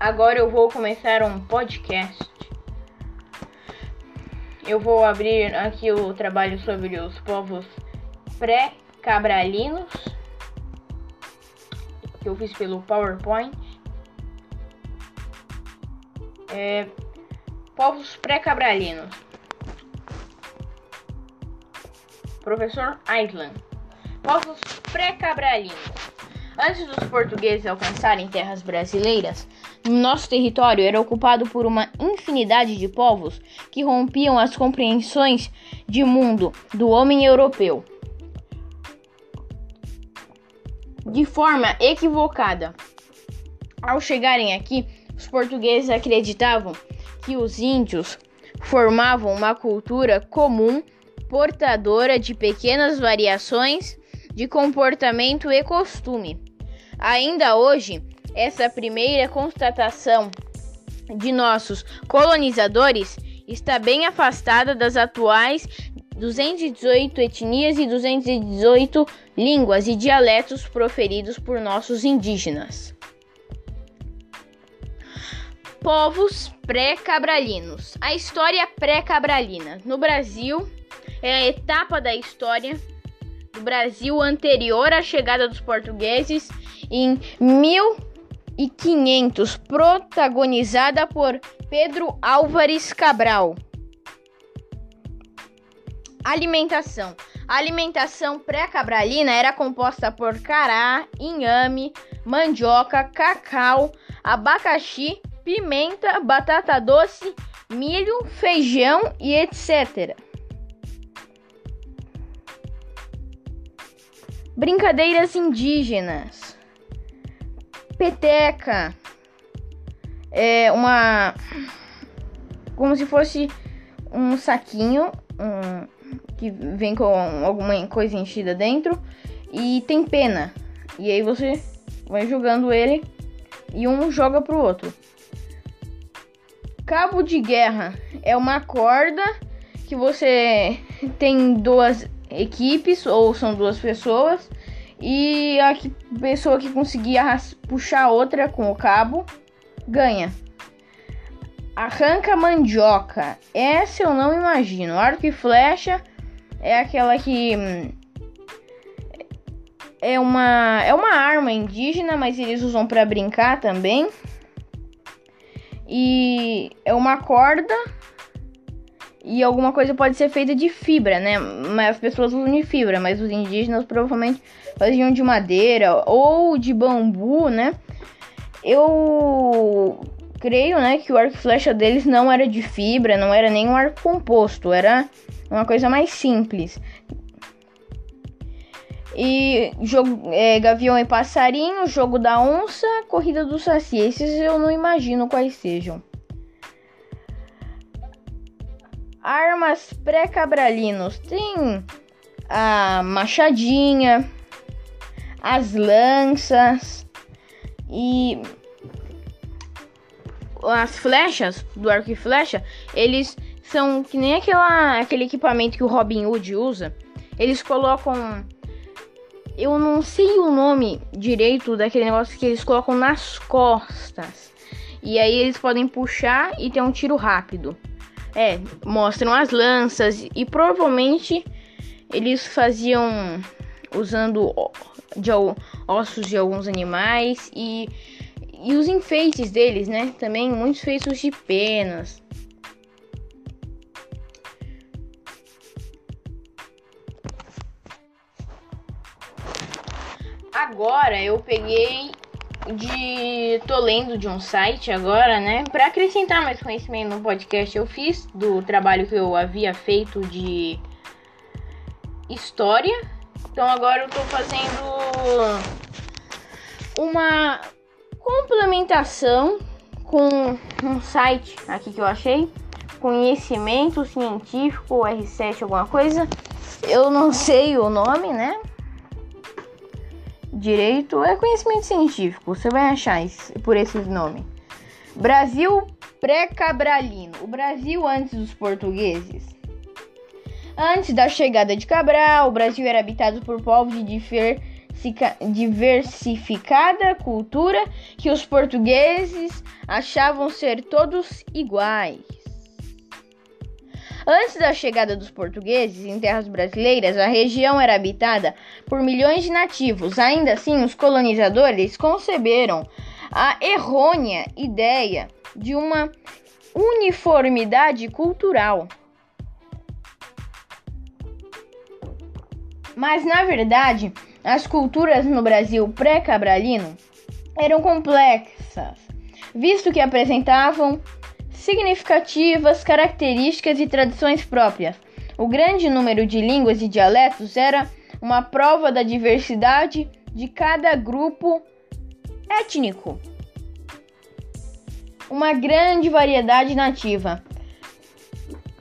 Agora eu vou começar um podcast. Eu vou abrir aqui o trabalho sobre os povos pré-cabralinos que eu fiz pelo PowerPoint. É, povos pré-cabralinos. Professor Island. Povos pré-cabralinos. Antes dos portugueses alcançarem terras brasileiras, nosso território era ocupado por uma infinidade de povos que rompiam as compreensões de mundo do homem europeu de forma equivocada. Ao chegarem aqui, os portugueses acreditavam que os índios formavam uma cultura comum portadora de pequenas variações de comportamento e costume. Ainda hoje, essa primeira constatação de nossos colonizadores está bem afastada das atuais 218 etnias e 218 línguas e dialetos proferidos por nossos indígenas. Povos pré-cabralinos. A história pré-cabralina. No Brasil, é a etapa da história do Brasil anterior à chegada dos portugueses em 1500, protagonizada por Pedro Álvares Cabral. Alimentação. A alimentação pré-cabralina era composta por cará, inhame, mandioca, cacau, abacaxi, pimenta, batata doce, milho, feijão e etc. Brincadeiras indígenas. Peteca. É uma. Como se fosse um saquinho um, que vem com alguma coisa enchida dentro. E tem pena. E aí você vai jogando ele e um joga pro outro. Cabo de guerra é uma corda que você tem duas equipes ou são duas pessoas e a pessoa que conseguir puxar outra com o cabo ganha. Arranca mandioca. Essa eu não imagino. Arco e flecha é aquela que hum, é uma é uma arma indígena, mas eles usam para brincar também. E é uma corda e alguma coisa pode ser feita de fibra, né? Mas as pessoas usam de fibra, mas os indígenas provavelmente faziam de madeira ou de bambu, né? Eu creio, né, que o arco e flecha deles não era de fibra, não era nem um arco composto, era uma coisa mais simples. E jogo é, Gavião e Passarinho, Jogo da Onça, Corrida do Saci. Esses eu não imagino quais sejam. Armas pré-cabralinos tem a machadinha, as lanças e as flechas do arco e flecha, eles são que nem aquela, aquele equipamento que o Robin Hood usa. Eles colocam. Eu não sei o nome direito daquele negócio que eles colocam nas costas. E aí eles podem puxar e ter um tiro rápido. É, mostram as lanças e provavelmente eles faziam usando de ossos de alguns animais e, e os enfeites deles, né? Também muitos feitos de penas. Agora eu peguei de tô lendo de um site agora, né, para acrescentar mais conhecimento no podcast eu fiz do trabalho que eu havia feito de história. Então agora eu tô fazendo uma complementação com um site aqui que eu achei, conhecimento científico R7 alguma coisa. Eu não sei o nome, né? Direito é conhecimento científico. Você vai achar por esse nome. Brasil pré-cabralino. O Brasil antes dos portugueses. Antes da chegada de Cabral, o Brasil era habitado por povos de diversificada cultura que os portugueses achavam ser todos iguais. Antes da chegada dos portugueses em terras brasileiras, a região era habitada por milhões de nativos. Ainda assim, os colonizadores conceberam a errônea ideia de uma uniformidade cultural. Mas na verdade, as culturas no Brasil pré-cabralino eram complexas, visto que apresentavam significativas características e tradições próprias. O grande número de línguas e dialetos era uma prova da diversidade de cada grupo étnico. Uma grande variedade nativa.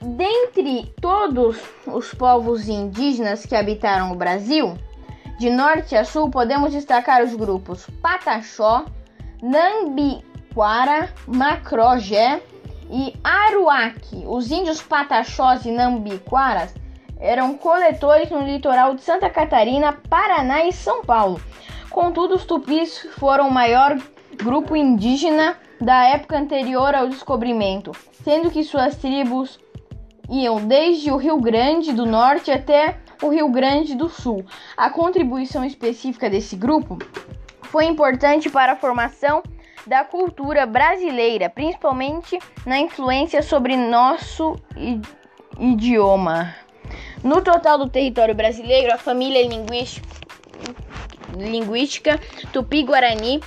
Dentre todos os povos indígenas que habitaram o Brasil, de norte a sul, podemos destacar os grupos Pataxó, Nambiquara, Macrogé, e Aruaque. Os índios pataxós e nambiquaras eram coletores no litoral de Santa Catarina, Paraná e São Paulo. Contudo, os tupis foram o maior grupo indígena da época anterior ao descobrimento, sendo que suas tribos iam desde o Rio Grande do Norte até o Rio Grande do Sul. A contribuição específica desse grupo foi importante para a formação da cultura brasileira, principalmente na influência sobre nosso idioma. No total do território brasileiro, a família linguística, Tupi-Guarani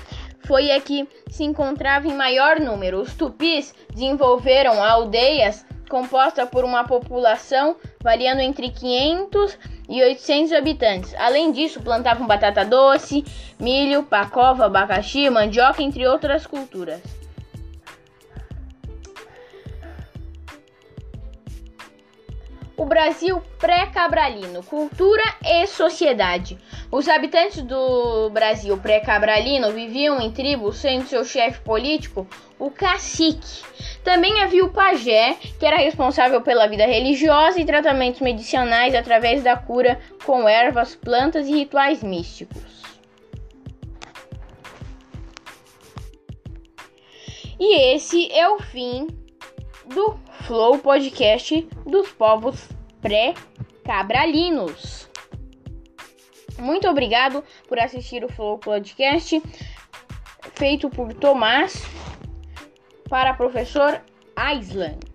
foi a que se encontrava em maior número. Os tupis desenvolveram aldeias compostas por uma população variando entre 500 e 800 habitantes. Além disso, plantavam batata doce, milho, pacova, abacaxi, mandioca, entre outras culturas. O Brasil pré-cabralino, cultura e sociedade. Os habitantes do Brasil pré-cabralino viviam em tribos, sendo seu chefe político o cacique. Também havia o pajé, que era responsável pela vida religiosa e tratamentos medicinais através da cura com ervas, plantas e rituais místicos. E esse é o fim do Flow Podcast dos povos pré-cabralinos. Muito obrigado por assistir o Flow Podcast feito por Tomás para professor Island.